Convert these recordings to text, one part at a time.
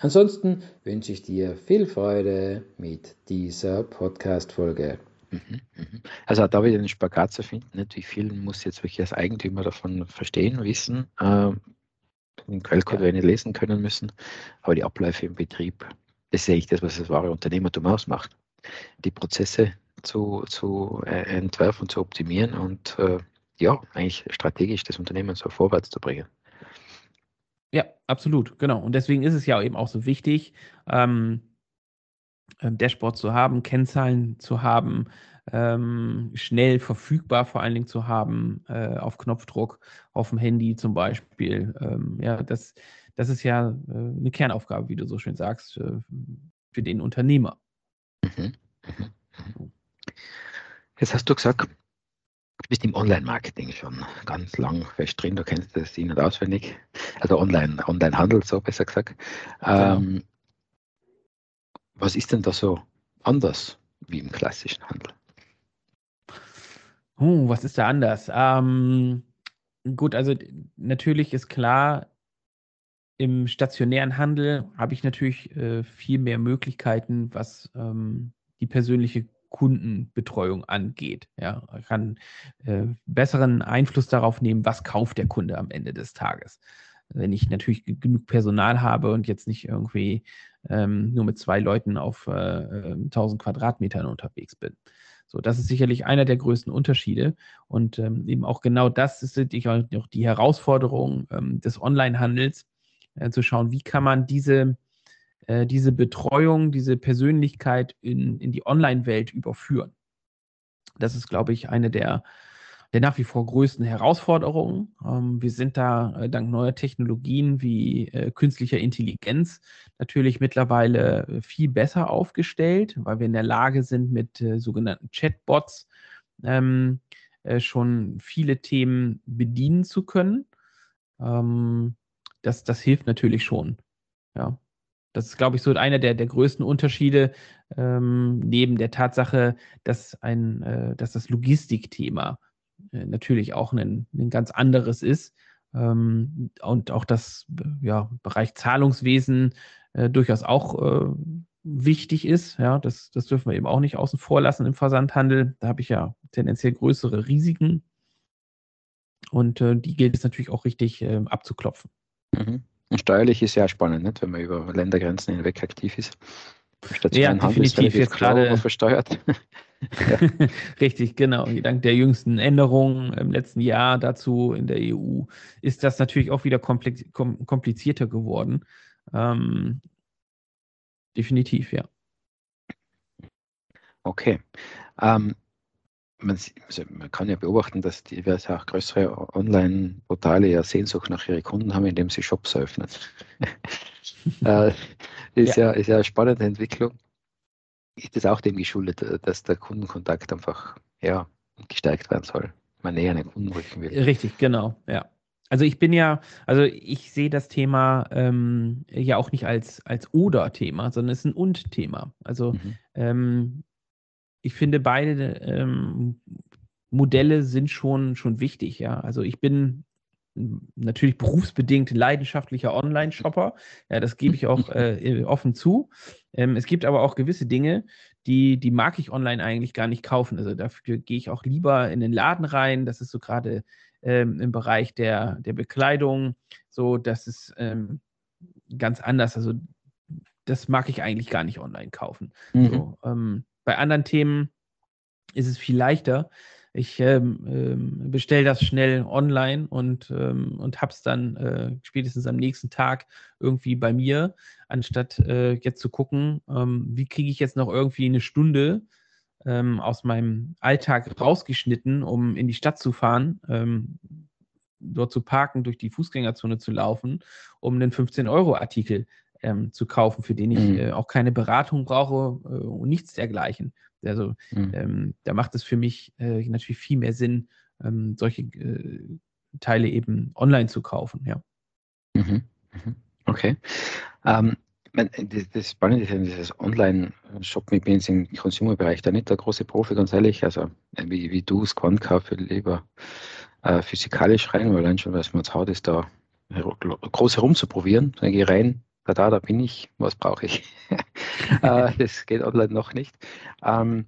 Ansonsten wünsche ich dir viel Freude mit dieser Podcast-Folge. Also da wieder einen Spagat zu finden, nicht? wie viel muss jetzt wirklich als Eigentümer davon verstehen, wissen, äh, den Quellcode ja. nicht lesen können müssen, aber die Abläufe im Betrieb, das ist eigentlich das, was das wahre Unternehmertum ausmacht. Die Prozesse zu, zu äh, entwerfen, zu optimieren und äh, ja, eigentlich strategisch das Unternehmen so vorwärts zu bringen. Ja, absolut, genau. Und deswegen ist es ja eben auch so wichtig, ähm, Dashboard zu haben, Kennzahlen zu haben, ähm, schnell verfügbar vor allen Dingen zu haben, äh, auf Knopfdruck, auf dem Handy zum Beispiel. Ähm, ja, das, das ist ja äh, eine Kernaufgabe, wie du so schön sagst, äh, für den Unternehmer. Mhm. Mhm. mhm. Jetzt hast du gesagt, Du bist im Online-Marketing schon ganz lang fest drin, du kennst das in- und auswendig. Also Online, Online-Handel, so besser gesagt. Genau. Ähm, was ist denn da so anders wie im klassischen Handel? Uh, was ist da anders? Ähm, gut, also natürlich ist klar, im stationären Handel habe ich natürlich äh, viel mehr Möglichkeiten, was ähm, die persönliche Kundenbetreuung angeht. Ja, kann äh, besseren Einfluss darauf nehmen, was kauft der Kunde am Ende des Tages. Wenn ich natürlich genug Personal habe und jetzt nicht irgendwie ähm, nur mit zwei Leuten auf äh, 1000 ähm, Quadratmetern unterwegs bin. So, das ist sicherlich einer der größten Unterschiede. Und ähm, eben auch genau das ist auch die Herausforderung ähm, des Onlinehandels, äh, zu schauen, wie kann man diese äh, diese Betreuung, diese Persönlichkeit in, in die Online-Welt überführen. Das ist, glaube ich, eine der, der nach wie vor größten Herausforderungen. Ähm, wir sind da äh, dank neuer Technologien wie äh, künstlicher Intelligenz natürlich mittlerweile äh, viel besser aufgestellt, weil wir in der Lage sind, mit äh, sogenannten Chatbots ähm, äh, schon viele Themen bedienen zu können. Ähm, das, das hilft natürlich schon. Ja. Das ist, glaube ich, so einer der, der größten Unterschiede, ähm, neben der Tatsache, dass, ein, äh, dass das Logistikthema äh, natürlich auch ein, ein ganz anderes ist. Ähm, und auch das ja, Bereich Zahlungswesen äh, durchaus auch äh, wichtig ist. Ja, das, das dürfen wir eben auch nicht außen vor lassen im Versandhandel. Da habe ich ja tendenziell größere Risiken. Und äh, die gilt es natürlich auch richtig äh, abzuklopfen. Mhm. Und steuerlich ist ja spannend, nicht? wenn man über Ländergrenzen hinweg aktiv ist. Ja, definitiv jetzt gerade versteuert. Richtig, genau. Dank der jüngsten Änderungen im letzten Jahr dazu in der EU ist das natürlich auch wieder komplizierter geworden. Ähm, definitiv, ja. Okay. Ähm, man, also man, kann ja beobachten, dass diverse auch größere Online-Portale ja Sehnsucht nach ihren Kunden haben, indem sie Shops eröffnen. äh, ist, ja. ja. ist ja eine spannende Entwicklung. Ist das auch dem geschuldet, dass der Kundenkontakt einfach ja, gestärkt werden soll? Man näher an den Kunden rücken will. Richtig, genau, ja. Also ich bin ja, also ich sehe das Thema ähm, ja auch nicht als, als Oder-Thema, sondern es ist ein Und-Thema. Also mhm. ähm, ich finde, beide ähm, Modelle sind schon, schon wichtig, ja. Also ich bin natürlich berufsbedingt leidenschaftlicher Online-Shopper. Ja, das gebe ich auch äh, offen zu. Ähm, es gibt aber auch gewisse Dinge, die, die mag ich online eigentlich gar nicht kaufen. Also dafür gehe ich auch lieber in den Laden rein. Das ist so gerade ähm, im Bereich der, der Bekleidung so, das ist ähm, ganz anders. Also das mag ich eigentlich gar nicht online kaufen. Mhm. So, ähm, bei anderen Themen ist es viel leichter. Ich ähm, ähm, bestelle das schnell online und, ähm, und habe es dann äh, spätestens am nächsten Tag irgendwie bei mir, anstatt äh, jetzt zu gucken, ähm, wie kriege ich jetzt noch irgendwie eine Stunde ähm, aus meinem Alltag rausgeschnitten, um in die Stadt zu fahren, ähm, dort zu parken, durch die Fußgängerzone zu laufen, um einen 15-Euro-Artikel ähm, zu kaufen, für den ich mhm. äh, auch keine Beratung brauche äh, und nichts dergleichen. Also mhm. ähm, da macht es für mich äh, natürlich viel mehr Sinn, ähm, solche äh, Teile eben online zu kaufen, ja. Mhm. mhm. Okay. Ähm, das Spannende ist ja dieses Online-Shoppen. Ich bin jetzt im Consumer-Bereich da nicht der große Profi, ganz ehrlich. Also wie, wie du Squant kaufe, lieber äh, physikalisch rein, weil allein schon, was man uns haut, ist da groß herumzuprobieren. Dann gehe ich rein, da, da, bin ich, was brauche ich? äh, das geht online noch nicht. Ähm,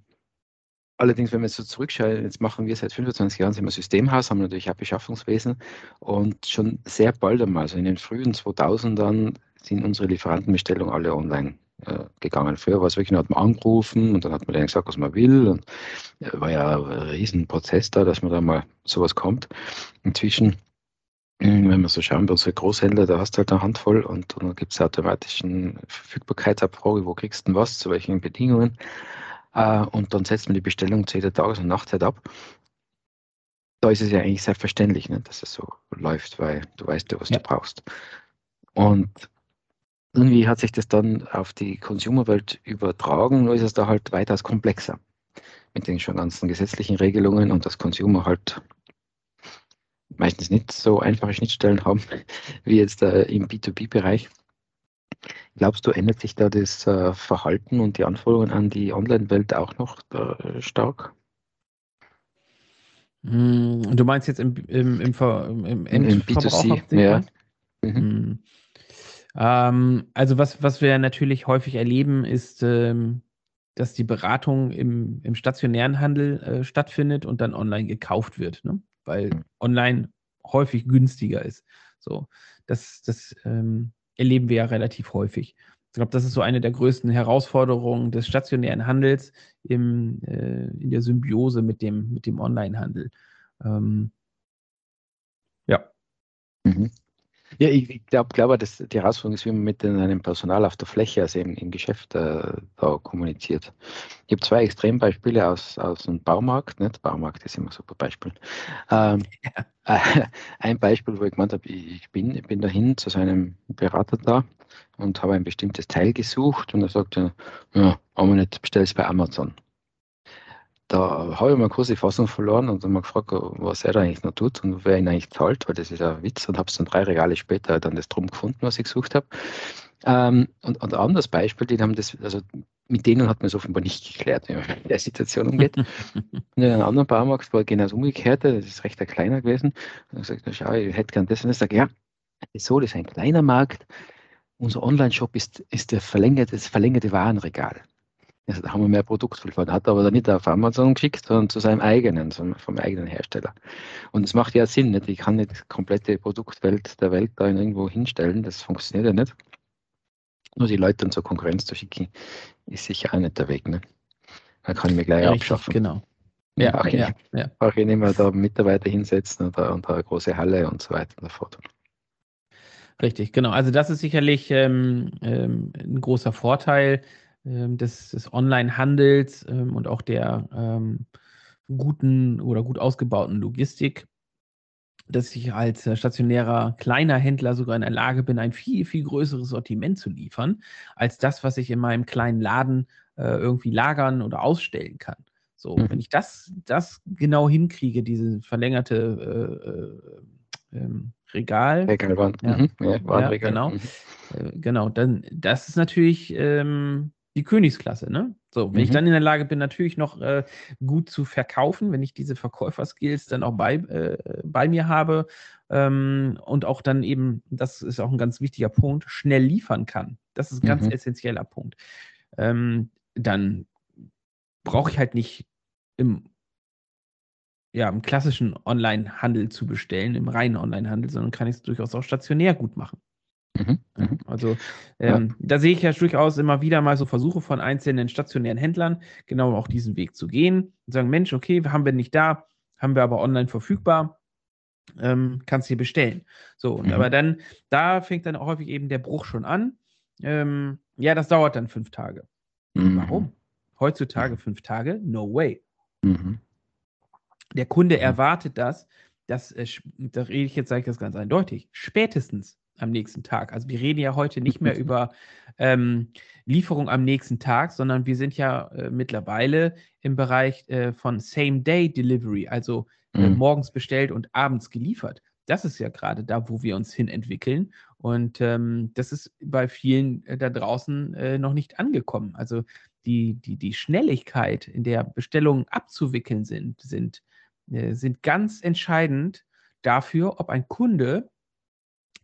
allerdings, wenn wir so zurückschauen, jetzt machen wir seit 25 Jahren sind wir Systemhaus, haben natürlich auch Beschaffungswesen und schon sehr bald einmal, also in den frühen 2000ern, sind unsere Lieferantenbestellungen alle online äh, gegangen. Früher war es wirklich, hat man angerufen und dann hat man denen gesagt, was man will. Und äh, war ja ein Riesenprozess da, dass man da mal sowas kommt. Inzwischen, wenn wir so schauen, bei unseren Großhändlern, da hast du halt eine Handvoll und, und dann gibt es automatisch eine Verfügbarkeitsabfrage, wo kriegst du denn was, zu welchen Bedingungen. Äh, und dann setzt man die Bestellung zu jeder Tages- und Nachtzeit ab. Da ist es ja eigentlich selbstverständlich, ne, dass es so läuft, weil du weißt ja, was ja. du brauchst. Und irgendwie hat sich das dann auf die Consumerwelt übertragen, nur ist es da halt weitaus komplexer mit den schon ganzen gesetzlichen Regelungen und das Consumer halt meistens nicht so einfache Schnittstellen haben wie jetzt äh, im B2B-Bereich. Glaubst du, ändert sich da das äh, Verhalten und die Anforderungen an die Online-Welt auch noch äh, stark? Hm, du meinst jetzt im, im, im, im, im Endverbraucher? Ja. Mhm. Hm. Ähm, also was, was wir natürlich häufig erleben, ist, ähm, dass die Beratung im, im stationären Handel äh, stattfindet und dann online gekauft wird, ne? Weil hm. online häufig günstiger ist. So, das, das ähm, erleben wir ja relativ häufig. Ich glaube, das ist so eine der größten Herausforderungen des stationären Handels im, äh, in der Symbiose mit dem, mit dem Online-Handel. Ähm, ja. Mhm. Ja, ich, ich glaube, glaub, dass die Herausforderung ist, wie man mit einem Personal auf der Fläche, also im, im Geschäft, äh, da kommuniziert. Ich habe zwei Extrembeispiele aus, aus dem Baumarkt. Nicht? Baumarkt ist immer ein super Beispiel. Ähm, äh, ein Beispiel, wo ich gemeint habe, ich bin, ich bin dahin zu seinem Berater da und habe ein bestimmtes Teil gesucht und er sagte, ja, aber nicht, bestell es bei Amazon da habe ich mal kurz die Fassung verloren und dann mal gefragt, was er da eigentlich noch tut und wer ihn eigentlich zahlt, weil das ist ein Witz und habe es dann drei Regale später dann das drum gefunden, was ich gesucht habe. Ähm, und, und ein anderes Beispiel, die haben das, also mit denen hat man es offenbar nicht geklärt, wie man mit der Situation umgeht. und in einem anderen Baumarkt war genau das Umgekehrte, das ist recht ein kleiner gewesen. Und ich gesagt, schau, ich hätte gern das und ich sage, ja, so, das ist ein kleiner Markt. Unser Online-Shop ist, ist der verlängerte, das verlängerte Warenregal. Da haben wir mehr Produktvielfalt. Hat aber dann nicht auf Amazon geschickt, sondern zu seinem eigenen, vom eigenen Hersteller. Und es macht ja Sinn, nicht? ich kann nicht die komplette Produktwelt der Welt da irgendwo hinstellen, das funktioniert ja nicht. Nur die Leute dann zur Konkurrenz zu schicken, ist sicher auch nicht der Weg. Ne? Da kann ich mir gleich Richtig, abschaffen. Genau. Ja, auch ja, ja. Auch ich nicht mehr da Mitarbeiter hinsetzen oder, und eine große Halle und so weiter und so fort. Richtig, genau. Also das ist sicherlich ähm, ähm, ein großer Vorteil des, des Online-Handels ähm, und auch der ähm, guten oder gut ausgebauten Logistik, dass ich als äh, stationärer kleiner Händler sogar in der Lage bin, ein viel, viel größeres Sortiment zu liefern, als das, was ich in meinem kleinen Laden äh, irgendwie lagern oder ausstellen kann. So, mhm. wenn ich das, das genau hinkriege, diese verlängerte äh, äh, ähm, Regal. Regalwand. Ja, mhm. ja, ja genau. Mhm. Äh, genau, dann das ist natürlich ähm, die Königsklasse, ne? So, wenn mhm. ich dann in der Lage bin, natürlich noch äh, gut zu verkaufen, wenn ich diese Verkäuferskills dann auch bei, äh, bei mir habe ähm, und auch dann eben, das ist auch ein ganz wichtiger Punkt, schnell liefern kann. Das ist ein ganz mhm. essentieller Punkt. Ähm, dann brauche ich halt nicht im, ja, im klassischen Online-Handel zu bestellen, im reinen Online-Handel, sondern kann ich es durchaus auch stationär gut machen. Mhm, mhm. Also ähm, ja. da sehe ich ja durchaus immer wieder mal so Versuche von einzelnen stationären Händlern, genau auch diesen Weg zu gehen und sagen, Mensch, okay, haben wir nicht da, haben wir aber online verfügbar, ähm, kannst hier bestellen. So, und mhm. aber dann, da fängt dann auch häufig eben der Bruch schon an. Ähm, ja, das dauert dann fünf Tage. Mhm. Warum? Heutzutage fünf Tage? No way. Mhm. Der Kunde erwartet das, dass, äh, da rede ich jetzt, sage ich das ganz eindeutig, spätestens am nächsten Tag. Also wir reden ja heute nicht mehr über ähm, Lieferung am nächsten Tag, sondern wir sind ja äh, mittlerweile im Bereich äh, von Same-Day-Delivery, also äh, mhm. morgens bestellt und abends geliefert. Das ist ja gerade da, wo wir uns hin entwickeln. Und ähm, das ist bei vielen äh, da draußen äh, noch nicht angekommen. Also die, die, die Schnelligkeit, in der Bestellungen abzuwickeln sind, sind, äh, sind ganz entscheidend dafür, ob ein Kunde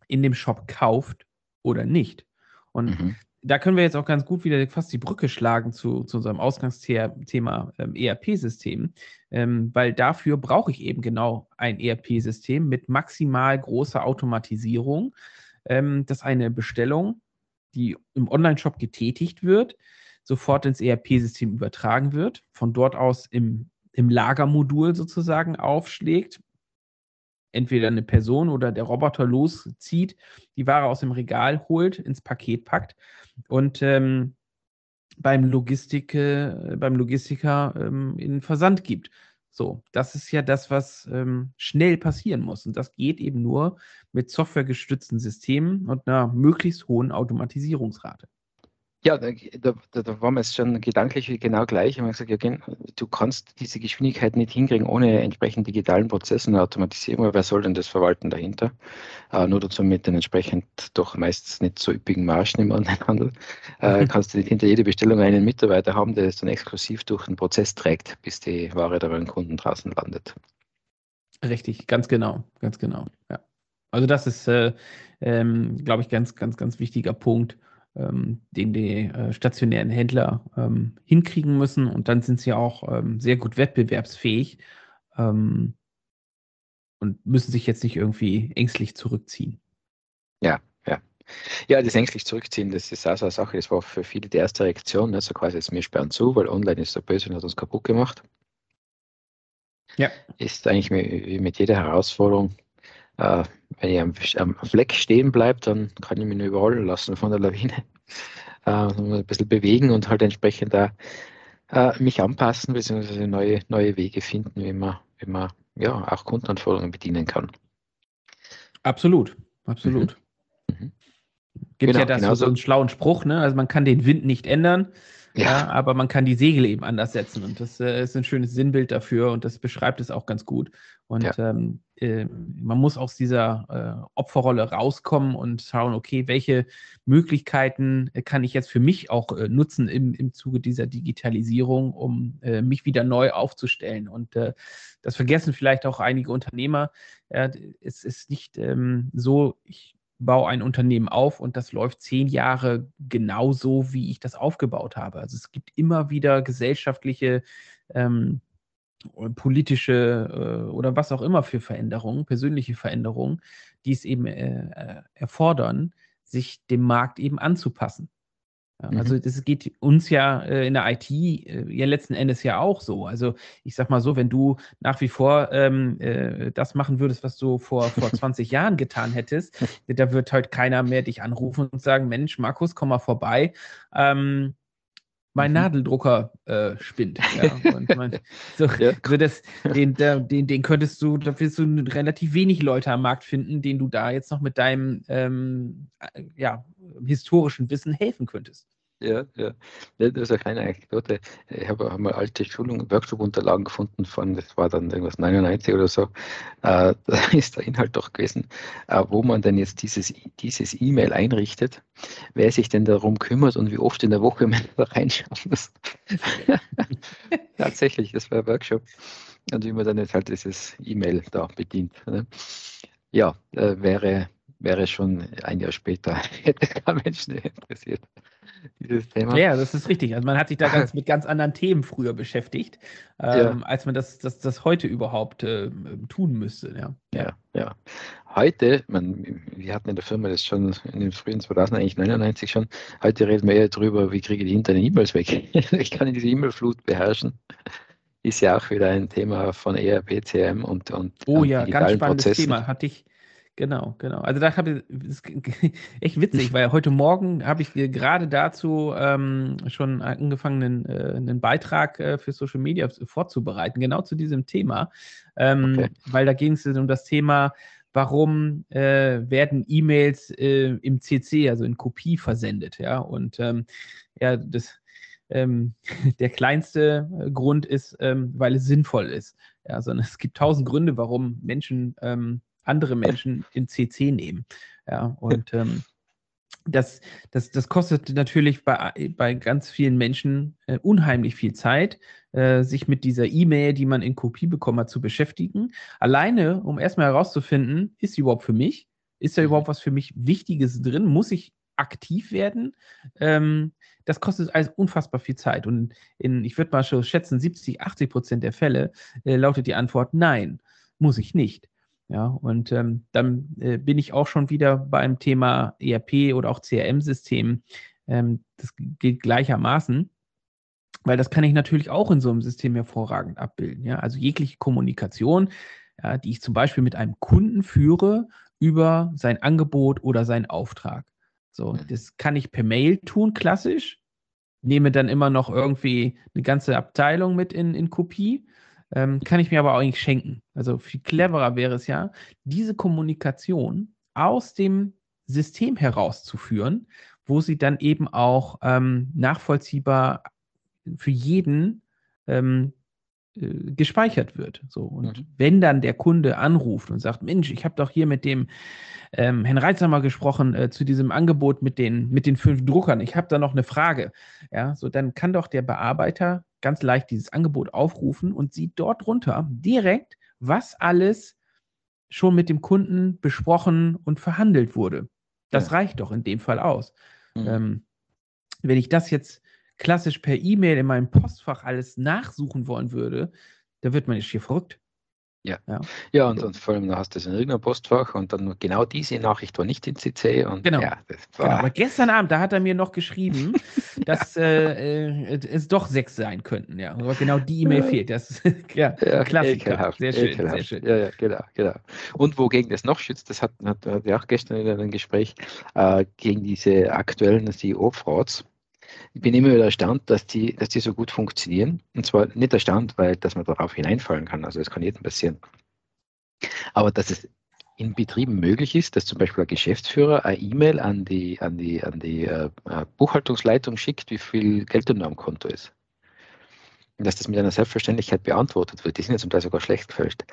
in dem Shop kauft oder nicht. Und mhm. da können wir jetzt auch ganz gut wieder fast die Brücke schlagen zu, zu unserem Ausgangsthema ähm, ERP-System, ähm, weil dafür brauche ich eben genau ein ERP-System mit maximal großer Automatisierung, ähm, dass eine Bestellung, die im Online-Shop getätigt wird, sofort ins ERP-System übertragen wird, von dort aus im, im Lagermodul sozusagen aufschlägt, entweder eine Person oder der Roboter loszieht, die Ware aus dem Regal holt, ins Paket packt und ähm, beim, Logistik, äh, beim Logistiker ähm, in Versand gibt. So, das ist ja das, was ähm, schnell passieren muss. Und das geht eben nur mit softwaregestützten Systemen und einer möglichst hohen Automatisierungsrate. Ja, da, da, da waren wir jetzt schon gedanklich genau gleich. Ich habe gesagt, ja, du kannst diese Geschwindigkeit nicht hinkriegen ohne entsprechend digitalen Prozessen und Automatisierung. Aber wer soll denn das verwalten dahinter? Äh, nur dazu mit den entsprechend doch meistens nicht so üppigen Margen im Onlinehandel. Äh, mhm. kannst du nicht hinter jede Bestellung einen Mitarbeiter haben, der es dann exklusiv durch den Prozess trägt, bis die Ware da beim Kunden draußen landet. Richtig, ganz genau, ganz genau. Ja. Also das ist, äh, ähm, glaube ich, ganz, ganz, ganz wichtiger Punkt ähm, den die äh, stationären Händler ähm, hinkriegen müssen. Und dann sind sie auch ähm, sehr gut wettbewerbsfähig ähm, und müssen sich jetzt nicht irgendwie ängstlich zurückziehen. Ja, ja. Ja, das ängstlich zurückziehen, das ist auch so eine Sache, das war für viele die erste Reaktion, ne? so quasi jetzt wir sperren zu, weil online ist so böse und hat uns kaputt gemacht. Ja. Ist eigentlich wie mit jeder Herausforderung äh, wenn ich am, am, Fleck stehen bleibe, dann kann ich mich nur überrollen lassen von der Lawine. Äh, ein bisschen bewegen und halt entsprechend da äh, mich anpassen, beziehungsweise neue, neue Wege finden, wie man, wie man ja, auch Kundenanforderungen bedienen kann. Absolut, absolut. Mhm. Mhm. Gibt genau, ja das so einen schlauen Spruch, ne? Also man kann den Wind nicht ändern, ja. ja. aber man kann die Segel eben anders setzen. Und das äh, ist ein schönes Sinnbild dafür und das beschreibt es auch ganz gut. Und ja. ähm, äh, man muss aus dieser äh, Opferrolle rauskommen und schauen, okay, welche Möglichkeiten kann ich jetzt für mich auch äh, nutzen im, im Zuge dieser Digitalisierung, um äh, mich wieder neu aufzustellen. Und äh, das vergessen vielleicht auch einige Unternehmer. es ist nicht ähm, so, ich baue ein Unternehmen auf und das läuft zehn Jahre genauso, wie ich das aufgebaut habe. Also es gibt immer wieder gesellschaftliche, ähm, politische äh, oder was auch immer für Veränderungen, persönliche Veränderungen, die es eben äh, äh erfordern, sich dem Markt eben anzupassen. Mhm. Also das geht uns ja äh, in der IT äh, ja letzten Endes ja auch so. Also ich sag mal so, wenn du nach wie vor ähm, äh, das machen würdest, was du vor, vor 20 Jahren getan hättest, da wird halt keiner mehr dich anrufen und sagen, Mensch, Markus, komm mal vorbei. Ähm, mein mhm. Nadeldrucker äh, spinnt. Ja, und man, so, ja. so das, den, den, den könntest du, da wirst du relativ wenig Leute am Markt finden, denen du da jetzt noch mit deinem ähm, äh, ja, historischen Wissen helfen könntest. Ja, ja. Das ist eine kleine Anekdote. Ich habe auch mal alte Schulung, Workshop-Unterlagen gefunden von, das war dann irgendwas 99 oder so. Äh, da ist der Inhalt doch gewesen, äh, wo man denn jetzt dieses dieses E-Mail einrichtet, wer sich denn darum kümmert und wie oft in der Woche man da reinschauen muss. Tatsächlich, das war ein Workshop. Und wie man dann jetzt halt dieses E-Mail da bedient. Ne? Ja, äh, wäre wäre schon ein Jahr später, hätte kein Mensch interessiert, dieses Thema. Ja, das ist richtig. Also man hat sich da ganz, mit ganz anderen Themen früher beschäftigt, ähm, ja. als man das, das, das heute überhaupt äh, tun müsste. Ja. ja, ja. Heute, man, wir hatten in der Firma das schon in den frühen 2000 eigentlich 99 schon, heute reden wir eher darüber, wie kriege ich die internen E-Mails weg. ich kann diese E-Mail-Flut beherrschen ist ja auch wieder ein Thema von ERP, CM und, und Oh ja, ganz spannendes Prozessen. Thema. Hatte ich, Genau, genau. Also da habe ich echt witzig, weil heute Morgen habe ich gerade dazu ähm, schon angefangen, einen, äh, einen Beitrag äh, für Social Media vorzubereiten, genau zu diesem Thema. Ähm, okay. Weil da ging es um das Thema, warum äh, werden E-Mails äh, im CC, also in Kopie versendet, ja. Und ähm, ja, das, ähm, der kleinste äh, Grund ist, ähm, weil es sinnvoll ist. Ja, sondern es gibt tausend Gründe, warum Menschen ähm, andere Menschen in CC nehmen. Ja, und ähm, das, das, das kostet natürlich bei, bei ganz vielen Menschen äh, unheimlich viel Zeit, äh, sich mit dieser E-Mail, die man in Kopie bekommen hat, zu beschäftigen. Alleine, um erstmal herauszufinden, ist sie überhaupt für mich? Ist da mhm. überhaupt was für mich Wichtiges drin? Muss ich aktiv werden? Ähm, das kostet alles unfassbar viel Zeit. Und in, ich würde mal schon schätzen, 70, 80 Prozent der Fälle äh, lautet die Antwort nein, muss ich nicht. Ja, und ähm, dann äh, bin ich auch schon wieder beim Thema ERP oder auch CRM-System. Ähm, das gilt gleichermaßen, weil das kann ich natürlich auch in so einem System hervorragend abbilden. Ja, also jegliche Kommunikation, ja, die ich zum Beispiel mit einem Kunden führe über sein Angebot oder seinen Auftrag. So, mhm. das kann ich per Mail tun, klassisch. Nehme dann immer noch irgendwie eine ganze Abteilung mit in, in Kopie ähm, kann ich mir aber auch eigentlich schenken. Also viel cleverer wäre es ja, diese Kommunikation aus dem System herauszuführen, wo sie dann eben auch ähm, nachvollziehbar für jeden ähm, äh, gespeichert wird. So und mhm. wenn dann der Kunde anruft und sagt, Mensch, ich habe doch hier mit dem ähm, Herrn Reitsamer gesprochen äh, zu diesem Angebot mit den mit den fünf Druckern. Ich habe da noch eine Frage. Ja, so dann kann doch der Bearbeiter ganz leicht dieses Angebot aufrufen und sieht dort drunter direkt, was alles schon mit dem Kunden besprochen und verhandelt wurde. Das ja. reicht doch in dem Fall aus. Mhm. Ähm, wenn ich das jetzt klassisch per E-Mail in meinem Postfach alles nachsuchen wollen würde, da wird man jetzt hier verrückt. Ja, ja, ja und, und vor allem, da hast du es in irgendeinem Postfach und dann genau diese Nachricht war nicht in CC. Und, genau. Ja, genau. Aber gestern Abend, da hat er mir noch geschrieben, dass äh, äh, es doch sechs sein könnten. Ja, aber genau die E-Mail fehlt. Das ja, ja Klassiker. Ekelhaft, sehr schön, ekelhaft. sehr schön. Ja, ja, genau, genau. Und wogegen das noch schützt, das hat, hat, hat ja auch gestern in einem Gespräch äh, gegen diese aktuellen CEO-Frauds ich bin immer wieder erstaunt, dass die, dass die so gut funktionieren. Und zwar nicht erstaunt, weil dass man darauf hineinfallen kann. Also das kann jedem passieren. Aber dass es in Betrieben möglich ist, dass zum Beispiel ein Geschäftsführer eine E-Mail an die, an die, an die äh, Buchhaltungsleitung schickt, wie viel Geld nur am Konto ist dass das mit einer Selbstverständlichkeit beantwortet wird. Die sind ja zum Teil sogar schlecht gefälscht.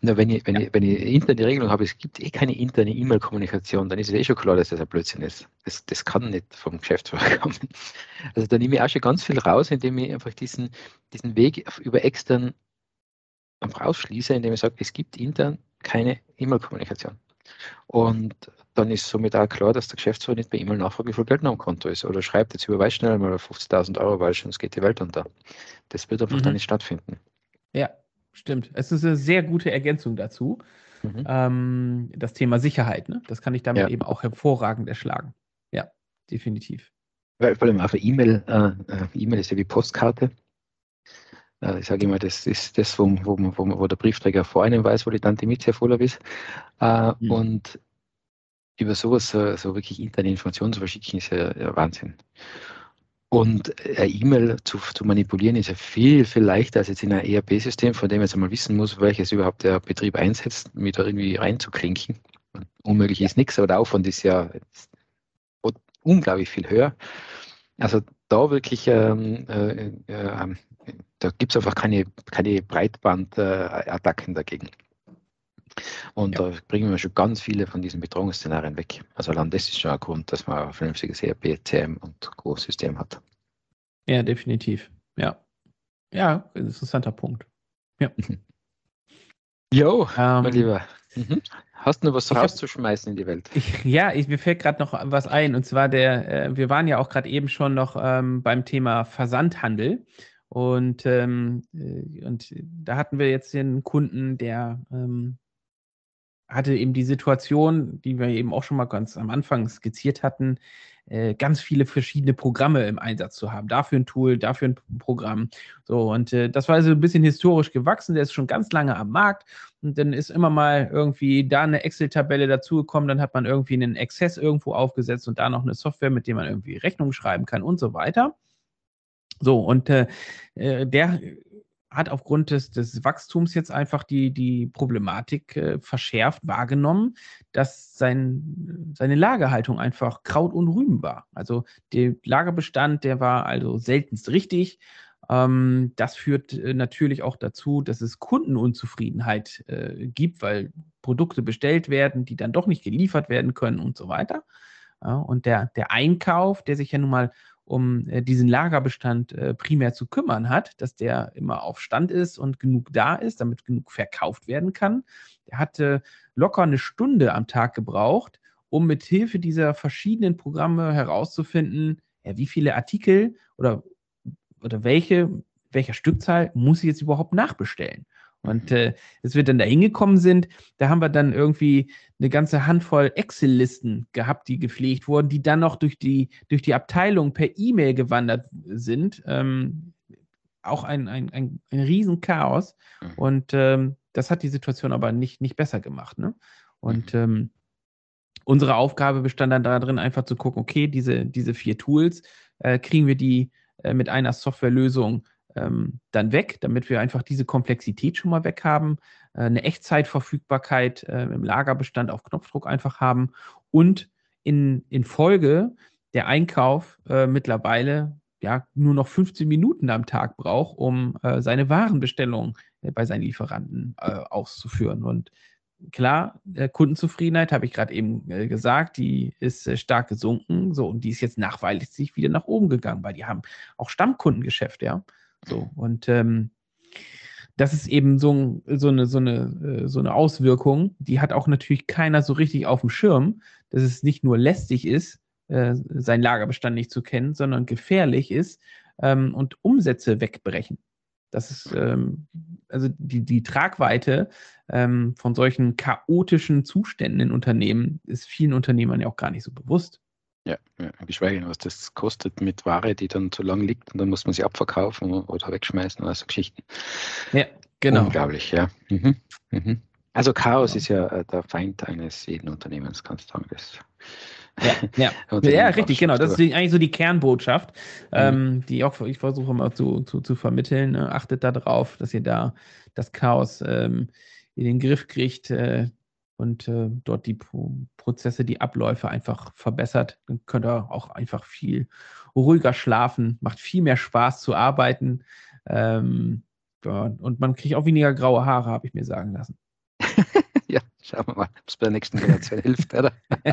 Nur wenn ich, wenn, ja. ich, wenn ich interne Regelung habe, es gibt eh keine interne E-Mail-Kommunikation, dann ist es eh schon klar, dass das ein Blödsinn ist. Das, das kann nicht vom Geschäftsführer kommen. Also da nehme ich auch schon ganz viel raus, indem ich einfach diesen, diesen Weg über extern ausschließe, indem ich sage, es gibt intern keine E-Mail-Kommunikation. Und dann ist somit auch klar, dass der Geschäftsführer nicht bei E-Mail nachfragt, wie viel Geld noch am Konto ist. Oder schreibt, jetzt überweist schnell mal 50.000 Euro, weil sonst geht die Welt unter. Das wird einfach mhm. dann nicht stattfinden. Ja, stimmt. Es ist eine sehr gute Ergänzung dazu. Mhm. Ähm, das Thema Sicherheit, ne? das kann ich damit ja. eben auch hervorragend erschlagen. Ja, definitiv. Weil vor allem auf E-Mail, äh, äh, E-Mail ist ja wie Postkarte. Äh, ich sage immer, das ist das, wo, wo, wo, wo der Briefträger vor einem weiß, wo die Tante Mietze voller ist. Äh, mhm. Und über sowas so, so wirklich interne Informationen zu verschicken, ist ja, ja Wahnsinn. Und eine E-Mail zu, zu, manipulieren ist ja viel, viel leichter als jetzt in ein ERP-System, von dem man jetzt einmal wissen muss, welches überhaupt der Betrieb einsetzt, mich da irgendwie reinzuklinken. Unmöglich ist nichts, aber der Aufwand ist ja unglaublich viel höher. Also da wirklich, ähm, äh, äh, da gibt es einfach keine, keine Breitbandattacken dagegen. Und ja. da bringen wir schon ganz viele von diesen Bedrohungsszenarien weg. Also allein das ist schon ein Grund, dass man ein vernünftiges ERP, CM und Co-System hat. Ja, definitiv. Ja. Ja, interessanter Punkt. Ja. Jo, ähm, mein Lieber. Mhm. Hast du noch was rauszuschmeißen in die Welt? Ich, ja, ich, mir fällt gerade noch was ein. Und zwar der, äh, wir waren ja auch gerade eben schon noch ähm, beim Thema Versandhandel. Und, ähm, äh, und da hatten wir jetzt den Kunden, der ähm, hatte eben die Situation, die wir eben auch schon mal ganz am Anfang skizziert hatten, äh, ganz viele verschiedene Programme im Einsatz zu haben. Dafür ein Tool, dafür ein Programm. So, und äh, das war also ein bisschen historisch gewachsen. Der ist schon ganz lange am Markt. Und dann ist immer mal irgendwie da eine Excel-Tabelle dazugekommen. Dann hat man irgendwie einen Access irgendwo aufgesetzt und da noch eine Software, mit der man irgendwie Rechnungen schreiben kann und so weiter. So, und äh, äh der hat aufgrund des, des Wachstums jetzt einfach die, die Problematik äh, verschärft wahrgenommen, dass sein, seine Lagerhaltung einfach Kraut und Rüben war. Also der Lagerbestand, der war also seltenst richtig. Ähm, das führt äh, natürlich auch dazu, dass es Kundenunzufriedenheit äh, gibt, weil Produkte bestellt werden, die dann doch nicht geliefert werden können und so weiter. Ja, und der, der Einkauf, der sich ja nun mal um äh, diesen Lagerbestand äh, primär zu kümmern hat, dass der immer auf Stand ist und genug da ist, damit genug verkauft werden kann. Der hatte locker eine Stunde am Tag gebraucht, um mit Hilfe dieser verschiedenen Programme herauszufinden, ja, wie viele Artikel oder, oder welche, welcher Stückzahl muss ich jetzt überhaupt nachbestellen. Und äh, als wir dann da hingekommen sind, da haben wir dann irgendwie eine ganze Handvoll Excel-Listen gehabt, die gepflegt wurden, die dann noch durch die, durch die Abteilung per E-Mail gewandert sind. Ähm, auch ein, ein, ein, ein Riesenchaos. Mhm. Und ähm, das hat die Situation aber nicht, nicht besser gemacht. Ne? Und mhm. ähm, unsere Aufgabe bestand dann darin, einfach zu gucken, okay, diese, diese vier Tools, äh, kriegen wir die äh, mit einer Softwarelösung ähm, dann weg, damit wir einfach diese Komplexität schon mal weg haben, äh, eine Echtzeitverfügbarkeit äh, im Lagerbestand auf Knopfdruck einfach haben und in, in Folge der Einkauf äh, mittlerweile ja nur noch 15 Minuten am Tag braucht, um äh, seine Warenbestellung äh, bei seinen Lieferanten äh, auszuführen. Und klar, Kundenzufriedenheit, habe ich gerade eben gesagt, die ist stark gesunken. So, und die ist jetzt nachweislich wieder nach oben gegangen, weil die haben auch Stammkundengeschäft, ja. So, und ähm, das ist eben so, so, eine, so, eine, äh, so eine Auswirkung, die hat auch natürlich keiner so richtig auf dem Schirm, dass es nicht nur lästig ist, äh, seinen Lagerbestand nicht zu kennen, sondern gefährlich ist ähm, und Umsätze wegbrechen. Das ist ähm, also die, die Tragweite ähm, von solchen chaotischen Zuständen in Unternehmen ist vielen Unternehmern ja auch gar nicht so bewusst. Ja, ja, geschweige denn, was das kostet mit Ware, die dann zu lang liegt und dann muss man sie abverkaufen oder wegschmeißen oder so Geschichten. Ja, genau. Unglaublich, ja. Mhm. Mhm. Also Chaos genau. ist ja äh, der Feind eines jeden Unternehmens, kannst du sagen. Das ja, ja. ja richtig, genau. Das ist eigentlich so die Kernbotschaft, mhm. ähm, die auch ich versuche immer zu, zu, zu vermitteln. Ne? Achtet darauf, dass ihr da das Chaos ähm, in den Griff kriegt. Äh, und äh, dort die Pro Prozesse, die Abläufe einfach verbessert. Dann könnt ihr auch einfach viel ruhiger schlafen, macht viel mehr Spaß zu arbeiten. Ähm, ja, und man kriegt auch weniger graue Haare, habe ich mir sagen lassen. ja, schauen wir mal, ob es bei der nächsten Generation hilft, oder?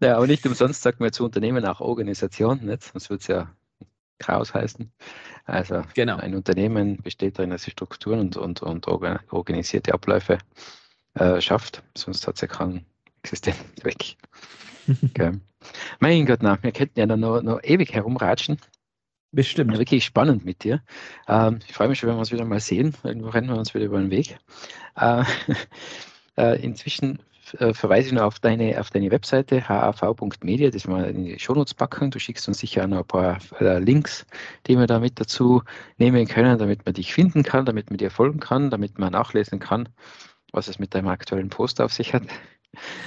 ja, aber nicht umsonst sagt man zu Unternehmen auch Organisation, nicht? sonst wird es ja Chaos heißen. Also genau. ein Unternehmen besteht darin, dass es Strukturen und, und, und organisierte Abläufe äh, schafft, sonst hat es ja keinen Existenzweg. okay. Mein Gott, na, wir könnten ja noch, noch ewig herumratschen. Bestimmt. Wirklich spannend mit dir. Ähm, ich freue mich schon, wenn wir uns wieder mal sehen. Irgendwo rennen wir uns wieder über den Weg. Äh, inzwischen äh, verweise ich noch auf deine, auf deine Webseite hav.media, das wir in die Shownotes packen. Du schickst uns sicher noch ein paar äh, Links, die wir da mit dazu nehmen können, damit man dich finden kann, damit man dir folgen kann, damit man nachlesen kann, was es mit deinem aktuellen Post auf sich hat.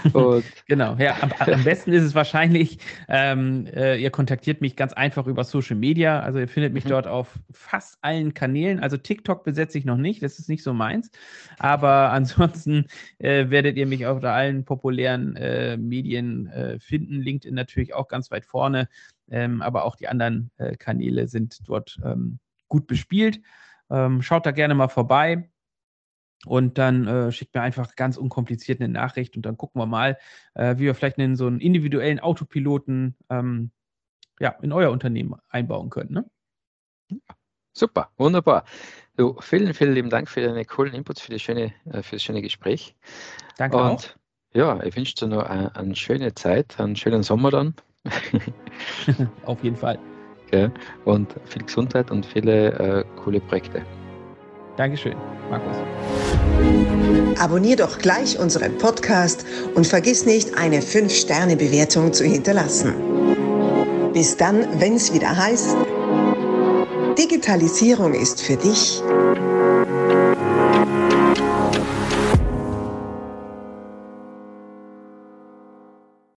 genau, ja. Am, am, besten ist es wahrscheinlich, ähm, äh, ihr kontaktiert mich ganz einfach über Social Media. Also ihr findet mich mhm. dort auf fast allen Kanälen. Also TikTok besetze ich noch nicht, das ist nicht so meins. Aber ansonsten äh, werdet ihr mich auf allen populären äh, Medien äh, finden. LinkedIn natürlich auch ganz weit vorne. Ähm, aber auch die anderen äh, Kanäle sind dort ähm, gut bespielt. Ähm, schaut da gerne mal vorbei. Und dann äh, schickt mir einfach ganz unkompliziert eine Nachricht und dann gucken wir mal, äh, wie wir vielleicht einen, so einen individuellen Autopiloten ähm, ja, in euer Unternehmen einbauen können. Ne? Super, wunderbar. Du, vielen, vielen lieben Dank für deine coolen Inputs, für, die schöne, äh, für das schöne Gespräch. Danke und, auch. Ja, ich wünsche dir noch eine, eine, schöne Zeit, einen schönen Sommer dann. Auf jeden Fall. Okay. Und viel Gesundheit und viele äh, coole Projekte. Dankeschön, Markus. Abonnier doch gleich unseren Podcast und vergiss nicht, eine 5-Sterne-Bewertung zu hinterlassen. Bis dann, wenn es wieder heißt, Digitalisierung ist für dich